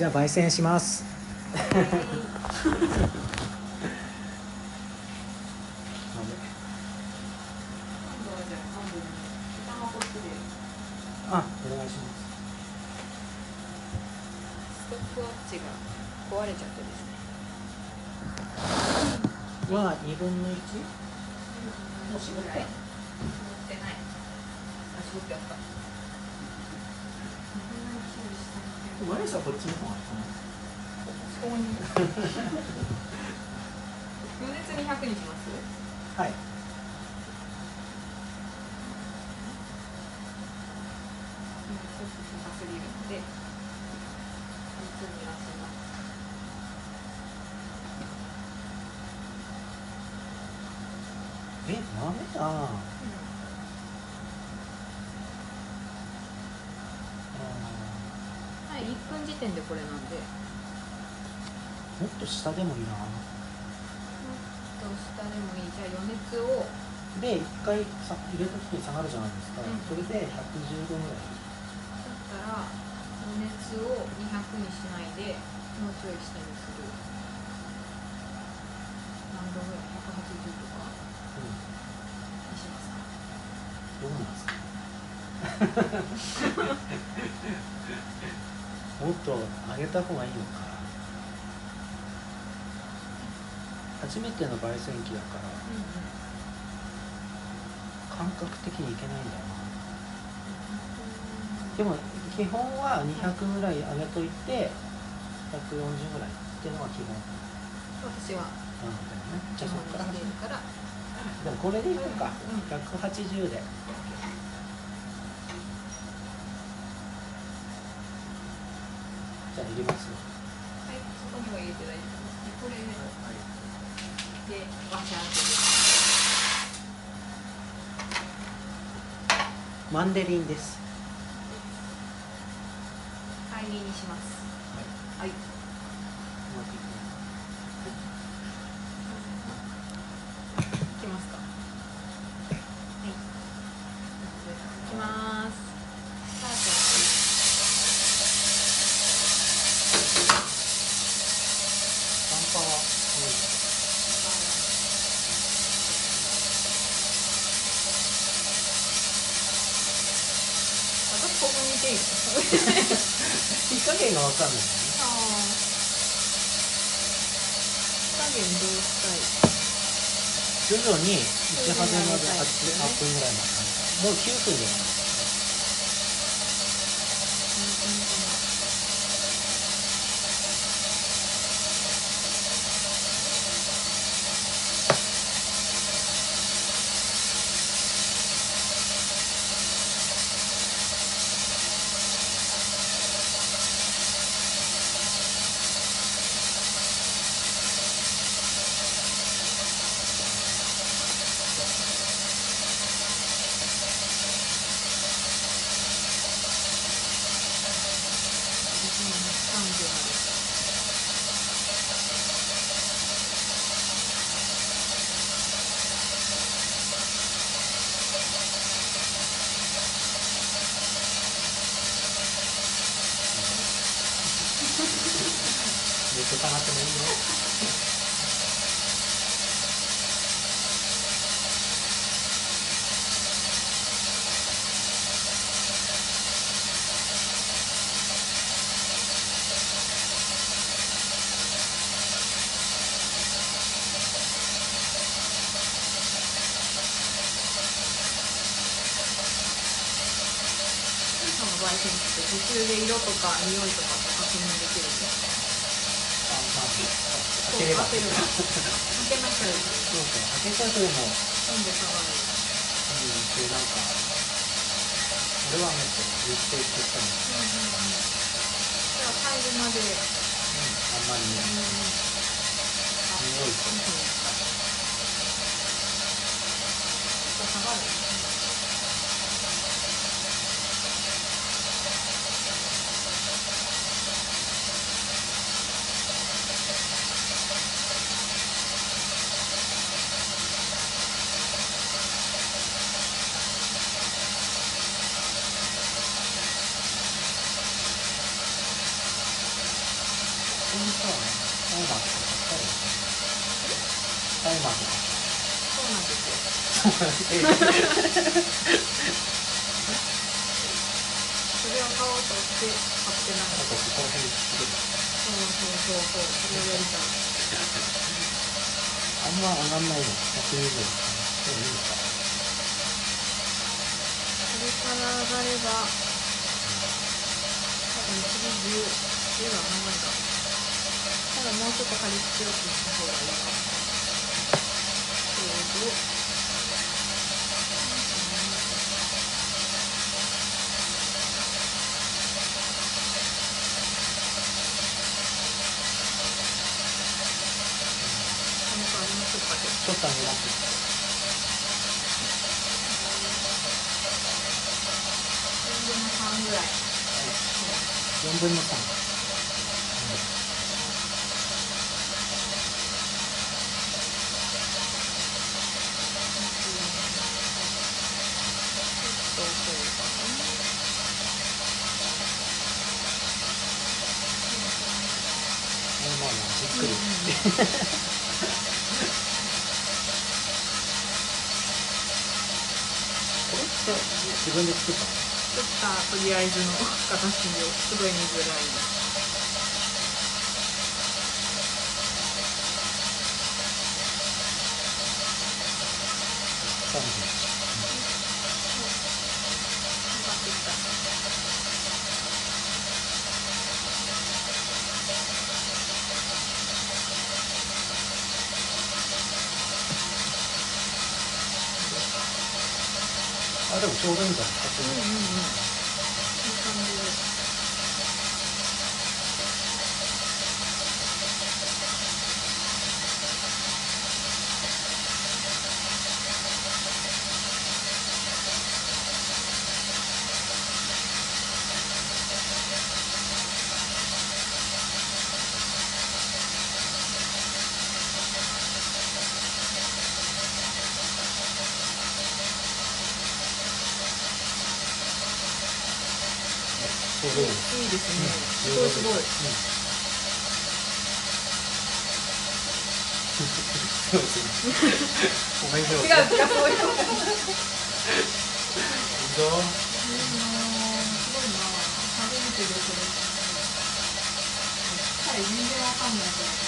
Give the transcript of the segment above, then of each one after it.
じゃあ焙煎します。あお願いします。ストップウォッチが壊れちゃってですね。は2分の 1? もう絞って。ない絞ってない。あ絞ってあったマリさんこっちの方が。そこに余熱200にします？はい。ちょっと高すぎるので熱にらせます。えダメだあはい1分時点でこれなんで。ーもっと下でもいい。などうしたでもいいじゃあ余熱を。で一回さ入れた時に下がるじゃないですか、うん。それで110度ぐらいだったら余熱を200にしないでもうちょい下にする。何度ぐらい？180とか？うん。にしますか？どうなんですか？もっと上げた方がいいのか。初めての焙煎機だから感覚的にいけないんだよな。でも基本は200ぐらい上げといて140ぐらいっていうのが基本。私は。なん。だよねじゃあそこから始める。から。でもこれでいこうか。うん180でじゃあ入れますよはいそこには入れて大丈夫です。これでワシャーっマンデリンです灰にしますはいはいいきますかはいいきますスタートナンパは多い私ここにいていいの火加減が分かんないんだよねあー火加減どうしたい徐々に1ハゼまで 8, 分ぐらいまでもう9分ですてかなってもいいよその焙中で色とか匂いとかって確認できるん。ですか開ければ開ければ開けなきゃいそうそう開けちゃうとでも温度下がるうん。でなん。か俺はもっと言って言ってたのじゃあ入るまであん。まりね匂いと下がるあこにさタイマーとか買ったらいいねタイマーとかそうなんですよそれを買おうとして買ってなかったそうそうそうそうそれをやりたいあんま上がんないの120円でもいいのかそれから上がれば多分次10 10はあんまりかただもうちょっと仮強くした方がいいかもちょうど何かありましょうかちょっと上げます4分の3ぐらい4分の3ちょっとそうかなまあまあじっくり、自分で作った作ったとりあえずの形をすごい見づらい。です分分かってきたあでもちょうどいいんじゃないですか、うんうんうんちょうどい。い。ですい。ですね、すうんごい。すごい。うですねごめんな違う違うい。そうい。うのい。い。なすごい。なぁ初めてでこれ彼全然わかんない。けど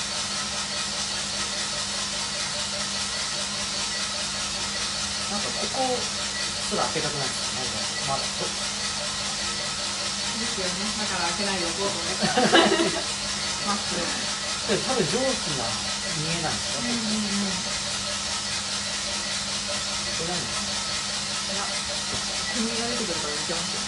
なんかここすら開けたくない。ですかなんかまだとですよねだから開けないでおこうと思ったまっすぐで多分蒸気が見えないんですよ、うんうんうん。これなんですかいや煙が出てくるから見てますよ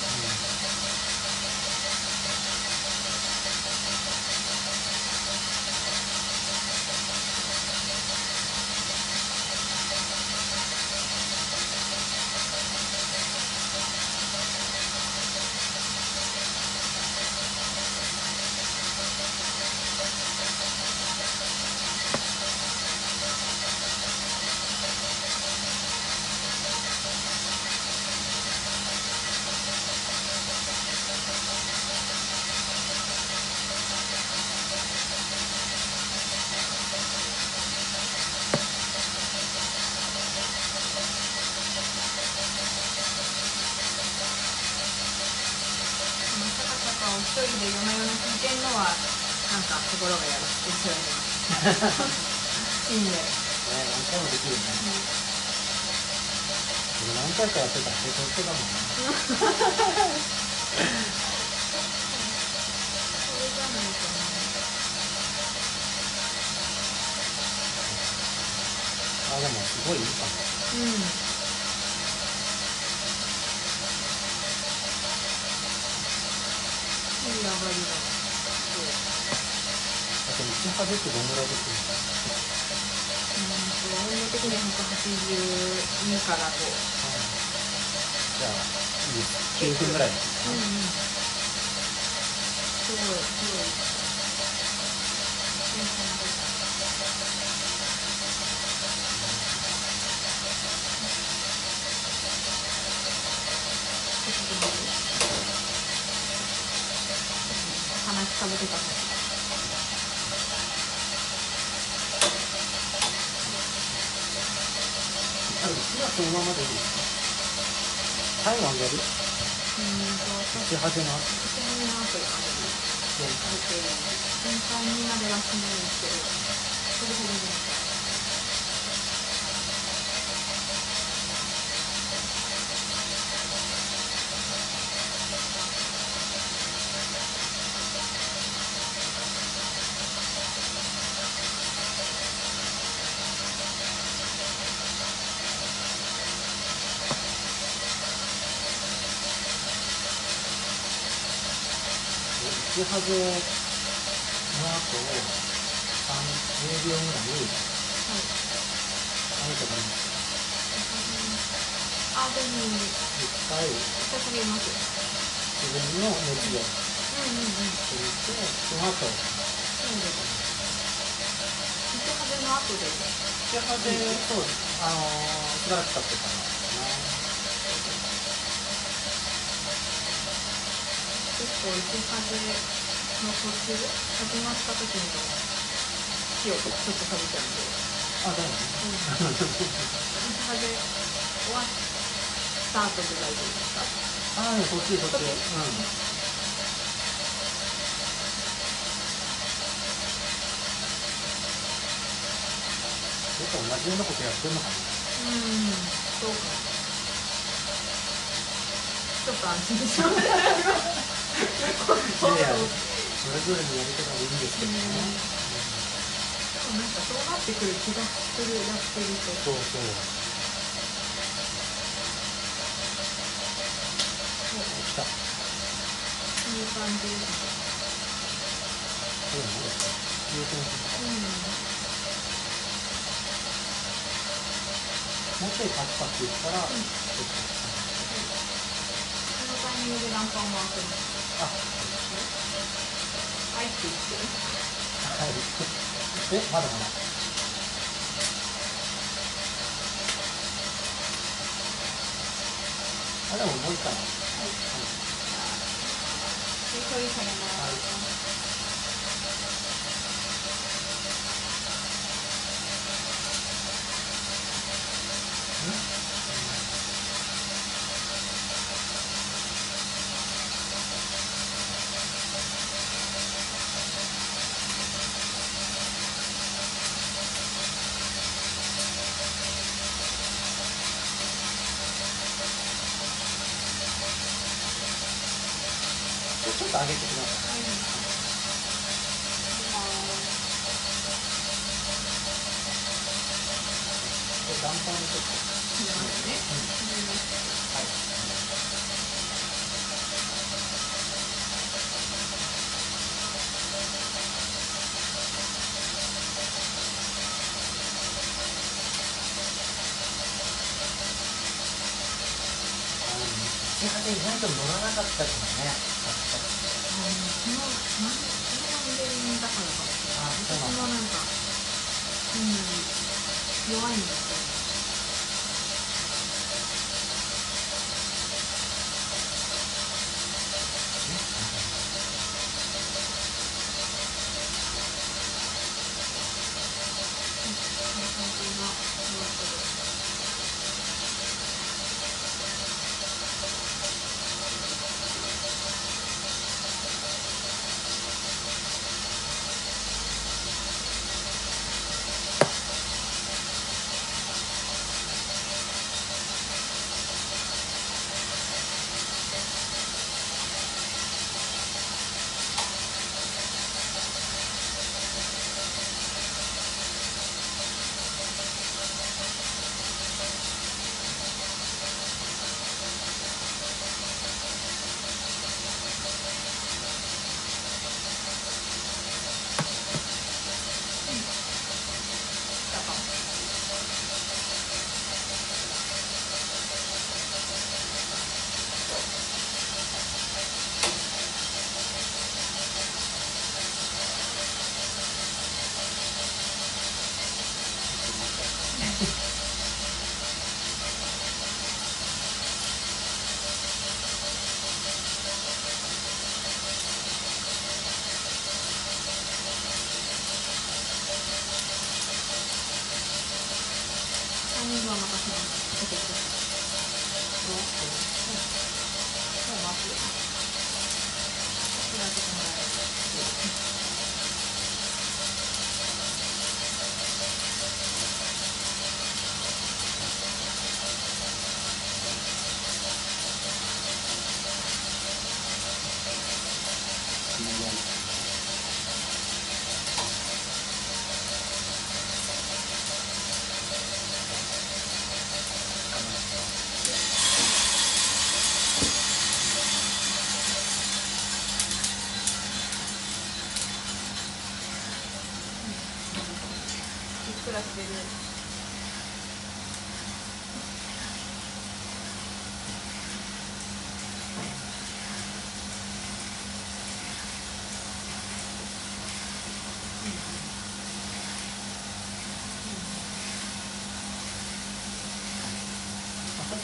このシャカシャカを一人で夜な夜な聞いてんのはなんか心がやるですよね。いいね、ね何回もできるね俺何回かやってたら成功してたもんね。あでもすごいいいかも。なうんいい上がりだそうあと道派手ってどんぐらいできるのうんと温度的には182から5じゃあいいです9分ぐらいですうんうんすごいすごいいい感じ話かぶって。たねそのままでいいですかタイム上げるうん。と始めます一緒になという感じである程度全体にまではしないん。ですけど打ち始めの後30秒ぐらい。はい。何とかにあでも一回一回下げます自分の熱でうんうんうんしてその後そうです打ち始めの後でち始めそうあのーしばらく経ってから結構打ち始めの途中始まった時の火をちょっと下げちゃうんであだよねうん打ち始め終わった後で大丈夫。ですかああそっちそっちそっちうんちょっと同じようなことやってんのかなうんそうかちょっと安心しましたやいやそれぞれのやり方でいいん。ですけどね、でもなん。かそうなってくる気がするやってるとそうそう来たこそういう感じですれ何ですか優先するうん。もうちょいパチパチ言ったら、ん。そのタイミングでランパン回ってますはい。って言ってはい。えまだまだ。あでももう一回。はい。で処理されますと上げてくださいで断層にちょっとはい地下で意外と乗らなかったですね。このなんこのモデルだからかもしれないあそう私なんだもなんかう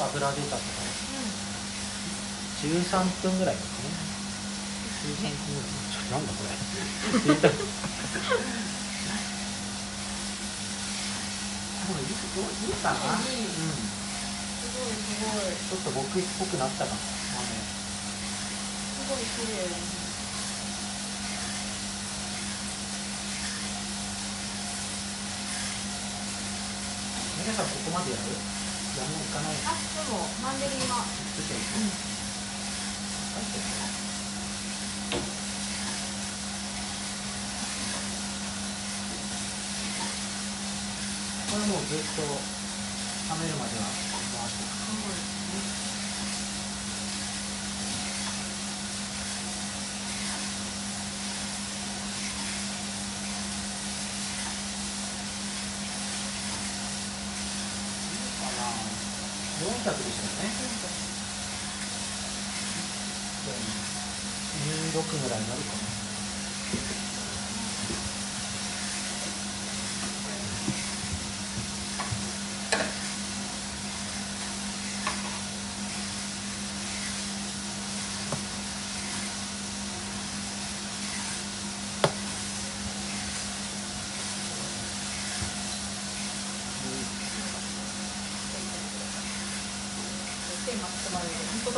油出たとか13分ぐらいですね13分ぐらいちょなんだこれこれいいどういいかな、うん、すごいすごいちょっと僕っぽくなったかも豆すごい綺麗皆さんここまでやる？あん。ないかないあでもマンデリンは。作ってるこれもうずっと冷めるまでは回してかな400でしたよね26ぐらいになるか。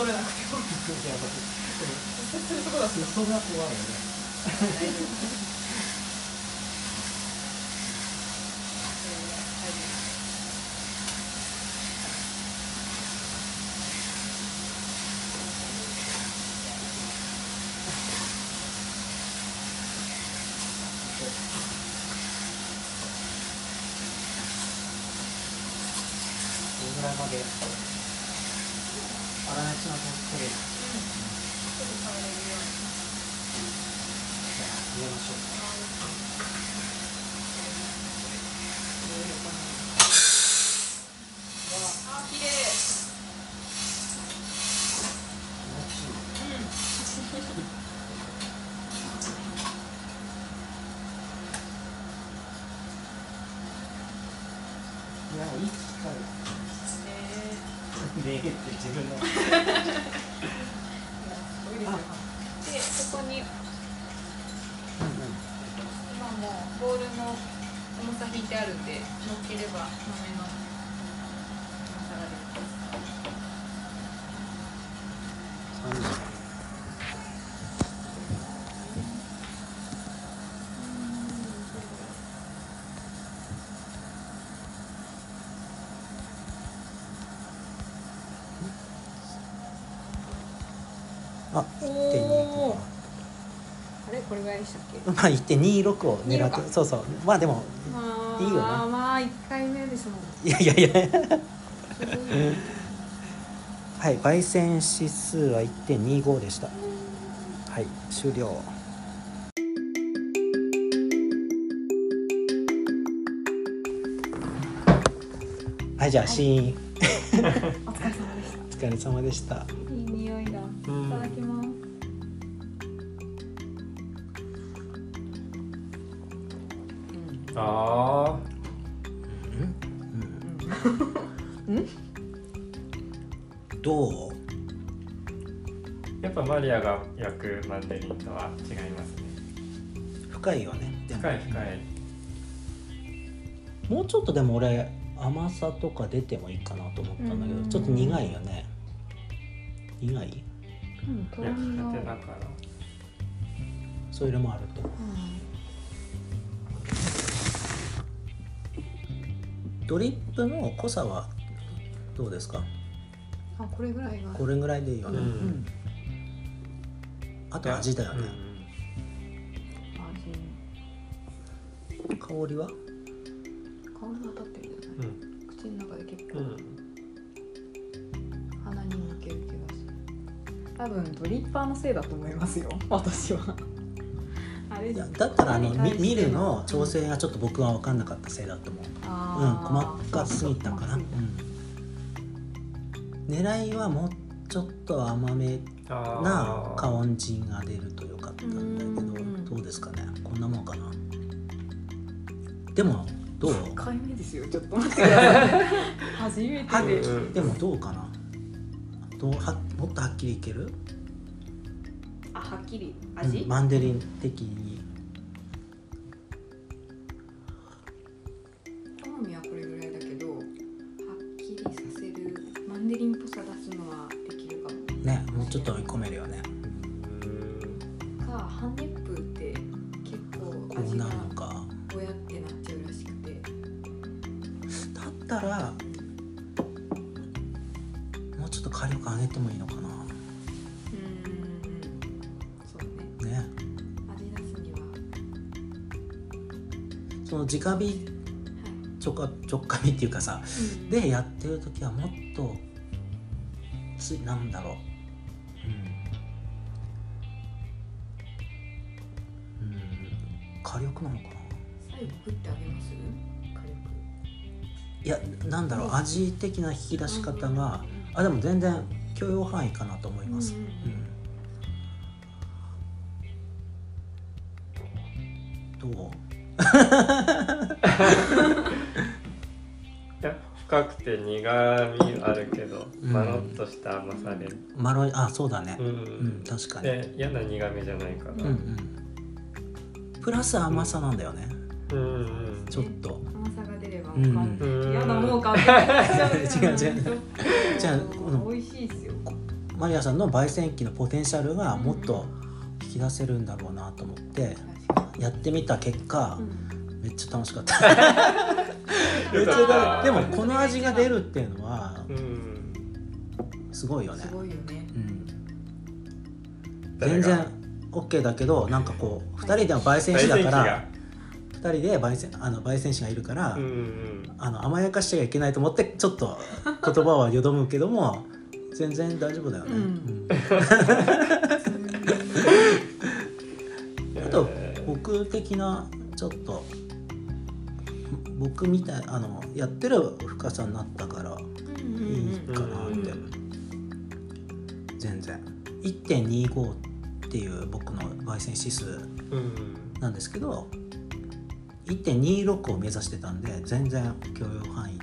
まれる本当取れなくてもいや僕それそこだそが怖いよねこのぐらいまで。粗熱が取れるちょあおー。あれ？これぐらいでしたっけ？まあ1.26を狙26かってそうそう。まあでもまあいいよね。まあ1回目ですもんいやいやいや。はい焙煎指数は1.25でした。はい終了。はいじゃあシーン。お疲れ様でした。お疲れ様でした深いよね。深い深い。もうちょっとでも俺甘さとか出てもいいかなと思ったんだけうん。どちょっと苦いよね。苦い？うん、とろ焼きみが。たてだから。そういうのもあると。ドリップの濃さはどうですか？あ、これぐらいが。これぐらいでいいよね、うん。あと味だよね、香りは？香りが立ってるじゃない。うん。口の中で結構。うん。鼻に抜ける気がする。多分ドリッパーのせいだと思いますよ。私は。味れいやだったらあのみに対して見るの調整がちょっと僕は分かんなかったせいだと思う。うん細かすぎたかな、うん、狙いはもうちょっと甘めな加音陣が出るとよかったんだけどうん。どうですかね？こんなもんかなでもどう？1回目ですよ。ちょっと待ってください初めはてでうん。でもどうかな？どう？はもっとはっきりいける？あはっきり。味、うんマンデリン的に。好みはこれぐらいだけどはっきりさせるマンデリンっぽさ出すのはできるかも。ねもうちょっと追い込めるよね。うん。かハンネ直火。はいちょかちょっかみっていうかさ。うん。でやってる時はもっとつなんだろう。うん、うん、火力なのかな。最後食ってあげます？いやなんだろう。味的な引き出し方があでも全然許容範囲かなと思います、うんうん。うん、どう？いや深くて苦みあるけど、うん。まろっとした甘さで、まろいあそうだね。うん。うん、確かに、で嫌な苦みじゃないから、うんうん。プラス甘さなんだよね、うんうんちょっと。甘さが出ればうん完うん。璧嫌なもう完璧になっちゃ う違う違う。じゃあこの美味しいですよ。マリアさんの焙煎機のポテンシャルがもっと引き出せるんだろうなと思ってやってみた結果、にうん。めっちゃ楽しかった。めっちゃ楽でもこの味が出るっていうのはうん。すごいよね。すごいよね。うん、全然 OK だけどなんかこう2人では焙煎士だから2人で焙煎あの焙煎士がいるから、うんうん。あの甘やかしちゃいけないと思ってちょっと言葉はよどむけども全然大丈夫だよね、うん。うん僕的なちょっと僕みたいあのやってる深さになったからいいかなって、全然。1.25っていう僕の焙煎指数うん。なんですけど1.26を目指してたんで全然許容範囲。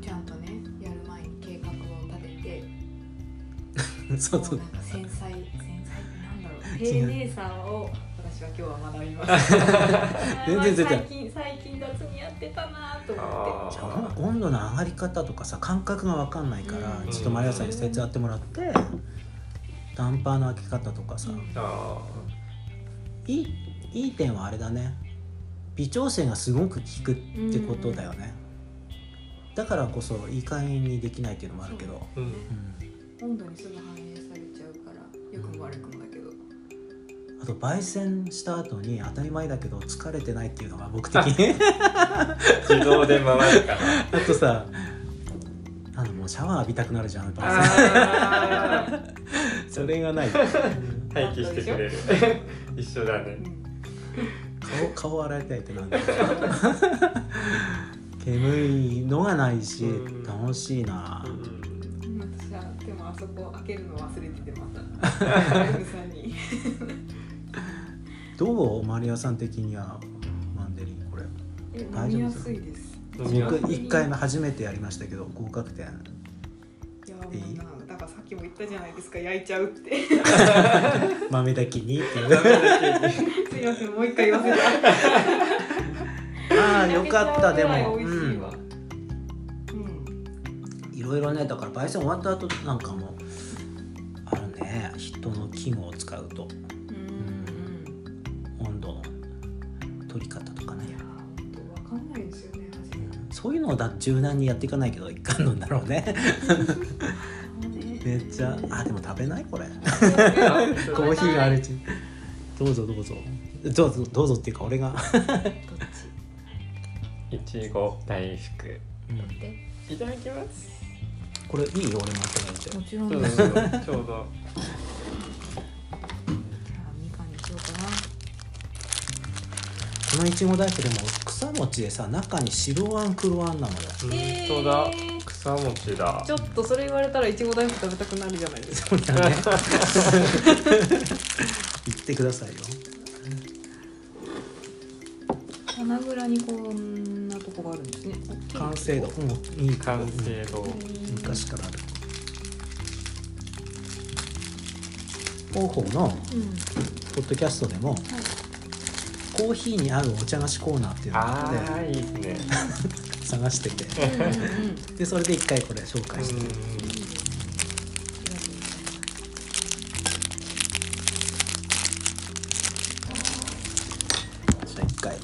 ちゃんとねやる前に計画を立てて。そうそう。繊細丁寧さを私は今日は学びました 全然全然。最近最近雑にやってたなと思あじゃあ温度の上がり方とかさ感覚が分かんないから、うん。ちょっとマリアさんに説やってもらってダンパーの開け方とかさ、って、あいいいい点はあれだね。微調整がすごく効くってことだよね、だからこそいい加減にできないっていうのもあるけど、ーうん。うん。温度にすぐ反映されちゃうから良くも悪くもだけどあと焙煎した後に当たり前だけど疲れてないっていうのが僕的。に自動で回るから。あとさあのもうシャワー浴びたくなるじゃん焙煎あ それがない。ー待機してくれる。一緒だね。顔顔洗いたいってなんだ。ろ う煙いのがないしうん。楽しいな。うん。私はでもあそこ開けるの忘れててまた。ライブさんにどう？マリアさん的にはマンデリンこれ。え大丈夫飲みやすいです。僕1回目初めてやりましたけど合格点。いやもうなだからさっきも言ったじゃないですか。焼いちゃうって。豆だけにっていう。すいませんもう一回言わせた。ああ よかったでも。うん。いろいろねだから焙煎終わった後なんかもあるね。人の器具を使うと取り方とかね。いや本当わかんないですよね味うんそういうのをだ柔軟にやっていかないけどいかんのだろうね。めっちゃあでも食べないこれ。コーヒーがあるうちどうぞどうぞ。どうぞどうぞっていうか俺が、いちご大福。うん。でいただきます。これいい？よ俺もいただいて。もちろんちょうどのいちご大福でも草餅でさ中に白あん黒あんなのよ本当だ。草餅だ。ちょっとそれ言われたらいちご大福食べたくなるじゃないですか。そうだね。言 ってくださいよ。花蔵にこんなとこがあるんですね。完成度。うんいい完成度昔からある。広報のうん。ポッドキャストでもコーヒーに合うお茶菓子コーナーっていうのがあいいですね。て 探してて。でそれで一回これ紹介して。じゃあ一回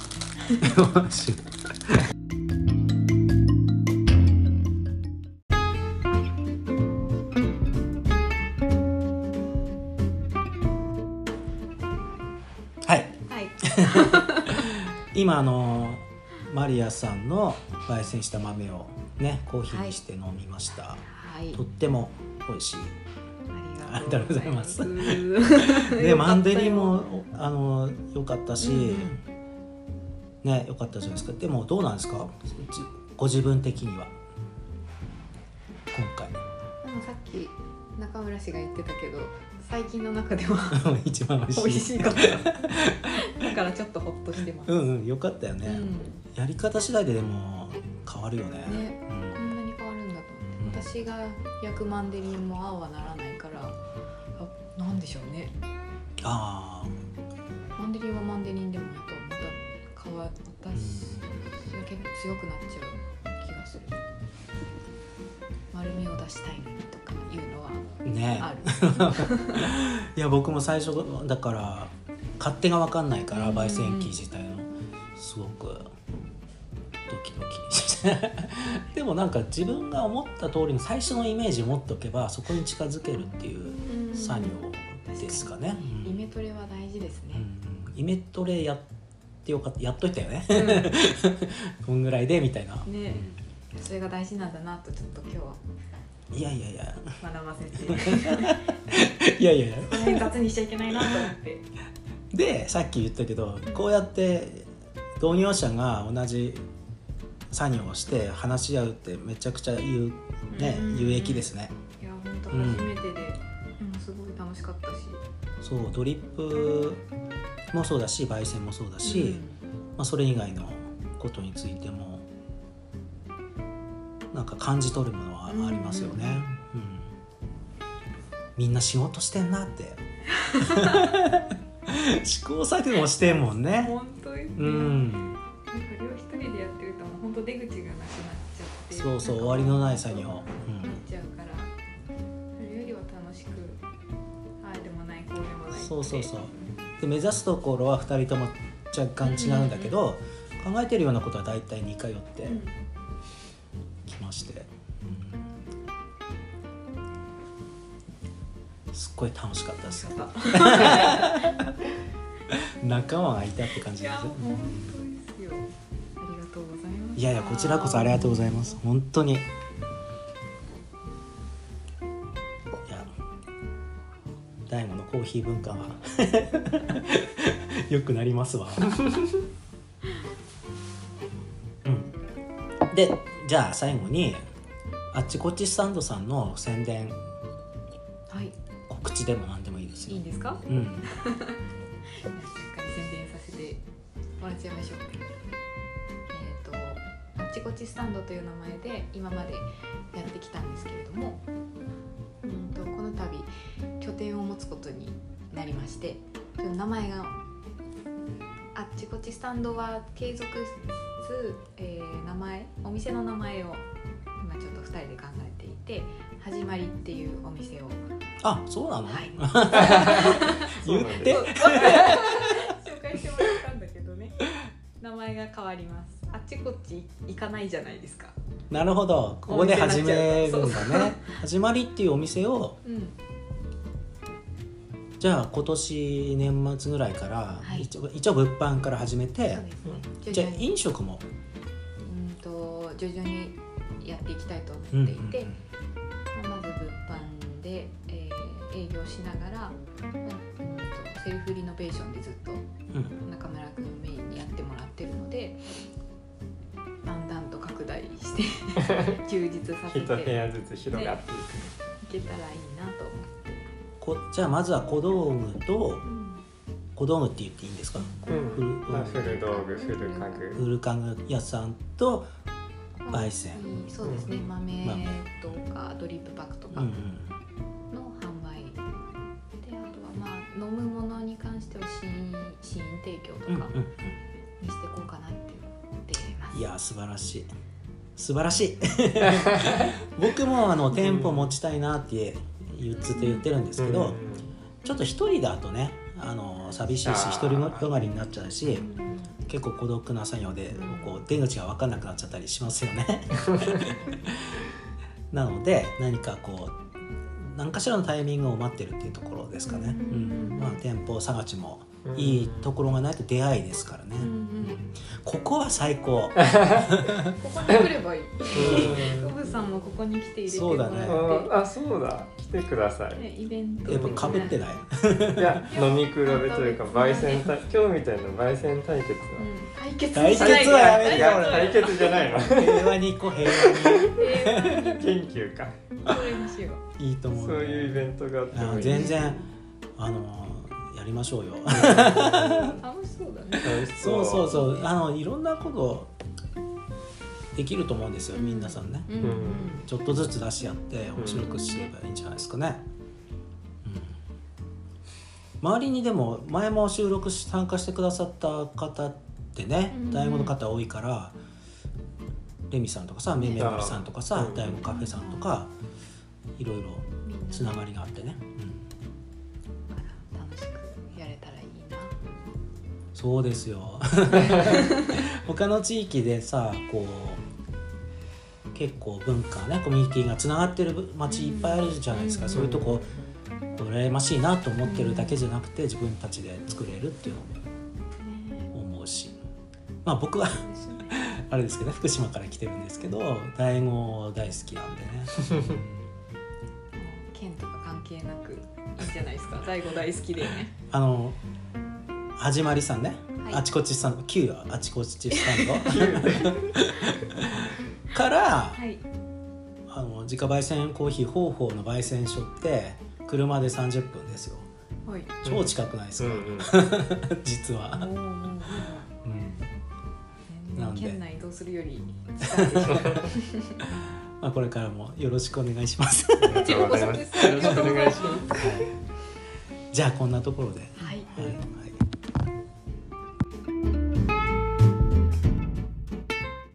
今あのマリアさんの焙煎した豆をねコーヒーにして飲みました、はい。とっても美味しい。ありがとうございます。あ でマンデリンもあの良かったし、うん。ね良かったじゃないですか。でもどうなんですか？じご自分的には。今回。でもさっき中村氏が言ってたけど最近の中では 一番美味しい。美味しいかからちょっとホッとしてます、うんうん良かったよね、うん。やり方次第ででも変わるよね。ねこんなに変わるんだと。思って、私が焼くマンデリンもああはならないからあなんでしょうね。うん、あマンデリンはマンデリンでもやっぱまた変わ私は結構強くなっちゃう気がする。丸みを出したいのにとかいうのはあね。あ るいや僕も最初だから勝手が分かんないからうん。焙煎機自体の。すごくドキドキ。し てでもなんか自分が思った通りの最初のイメージを持っておけばそこに近づけるっていう作業ですかね。イメトレは大事ですね、うんうん。イメトレやってよかった。やっといたよね。う こんぐらいでみたいな、ん。ねそれが大事なんだなとちょっと今日は。いやいやいや。学ばせて。いやいやいや。雑にしちゃいけないなと思ってでさっき言ったけどこうやって同業者が同じ作業をして話し合うってめちゃくちゃ有,、ねうん。有益ですね。いや本当初めてで、うんすごい楽しかったし。そうドリップもそうだし焙煎もそうだし、まあ、それ以外のことについてもなんか感じ取るものはありますよね、うん。みんな仕事してんなって 試行錯誤してんもんうんね。本当ですね、うん。なんか両一人でやってるともう本当出口がなくなっちゃって。そうそう終わりのない作業、なっちゃうから、それよりは楽しくああでもないこうでもないそうそうそう。で目指すところは2人とも若干違うんだけど、考えてるようなことは大体似通って。うんごい楽しかったです。仲間がいたって感いじです。や本当ですよ。ありがとうございます。いやいやこちらこそありがとうございます。本当に。いや大悟のコーヒー文化は よくなりますわ。うん。でじゃあ最後にあっちこっちスタンドさんの宣伝はい告知でも何でもいいですよ。いいんですか？うん。しっかり宣伝させてもらっちゃいましょう。えっ、とあっちこっちスタンドという名前で今までやってきたんですけれどもうんとこの度拠点を持つことになりまして名前があっちこっちスタンドは継続しつつ、えー名前お店の名前を今ちょっと2人で考えていて「始まり」っていうお店をあそうなの、はい。言って。紹介してもらったんだけどね。名前が変わります。あっちこっち行かないじゃないですか。なるほど。ここで始めるんだね。始まりっていうお店をうん。じゃあ今年年末ぐらいから、はい。一応一応物販から始めてね。徐じゃあ飲食も？うんと徐々にやっていきたいとうん思っていて、まあまず物販で、えー営業しながら、うんと、セルフリノベーションでずっと中村君メインにやってもらってるので、だんだんと拡大して 充実させて一部屋ずつ広がってい、けたらいいなと思って。こじゃあまずは小道具と、小道具って言っていいんですか、うん、フル道具フル家具。フル家具屋さんと焙煎。そうですね、豆とかドリップパックとか、うんうん、試飲試飲提供とかしていこうかなって思っています、いや素晴らしい。素晴らしい。僕もあの店舗持ちたいなって言ずっと言ってるんですけど、うん。ちょっと一人だとねあの寂しいしあー。一人よがりになっちゃうしうん結構孤独な作業でこう出口が分かんなくなっちゃったりしますよね。なので何かこう何かしらのタイミングを待ってるっていうところですかね、うん。まあ、店舗探しもいいところがないと出会いですからね、うんうん。ここは最高。ここに来ればいい。さんもここに来て入れてもらって。そうだね。ああそうだ。来てください。ねイベントやっぱかぶってない。いや飲み比べというか焙煎対今日みたいな焙煎対決は、うん。対決対決しないではやめていや対決じゃないの。平和に行こう平和え研究か。ーそれにしよう。にいいと思うそういうイベントがあってもあいい全然あのやりましょうよ。楽しそうだね。そうそうそう。あのいろんなことできると思うんですよ皆さんねうんうん。ちょっとずつ出し合って面白くすればいいんじゃないですかね、うん。周りにでも前も収録し参加してくださった方ってねうん。大悟の方多いからレミさんとかさめめまるさんとかさうん。大悟カフェさんとかいろいろみんなつながりがあってね、そうですよ。他の地域でさこう結構文化ねコミュニティがつながってる町いっぱいあるじゃないですか、うんそういうとこ羨ましいなと思ってるだけじゃなくて自分たちで作れるっていうのも思うし。まあ僕はあれですけどね福島から来てるんですけど大悟大好きなんでね。県とか関係なくいいんじゃないですか。大悟大好きでね。あの始まりさんね、はい。あちこちスタンド旧あちこちスタンド。からはい。あの自家焙煎コーヒー方法の焙煎所って車で30分ですよ。はい。超近くないですうんか、うん。実は、なんで。然県内移動するより近いでしょ まあ、これからもよろしくお願いします。ありがとうございます。よろしくお願いします。じゃあこんなところで、はいはい。はい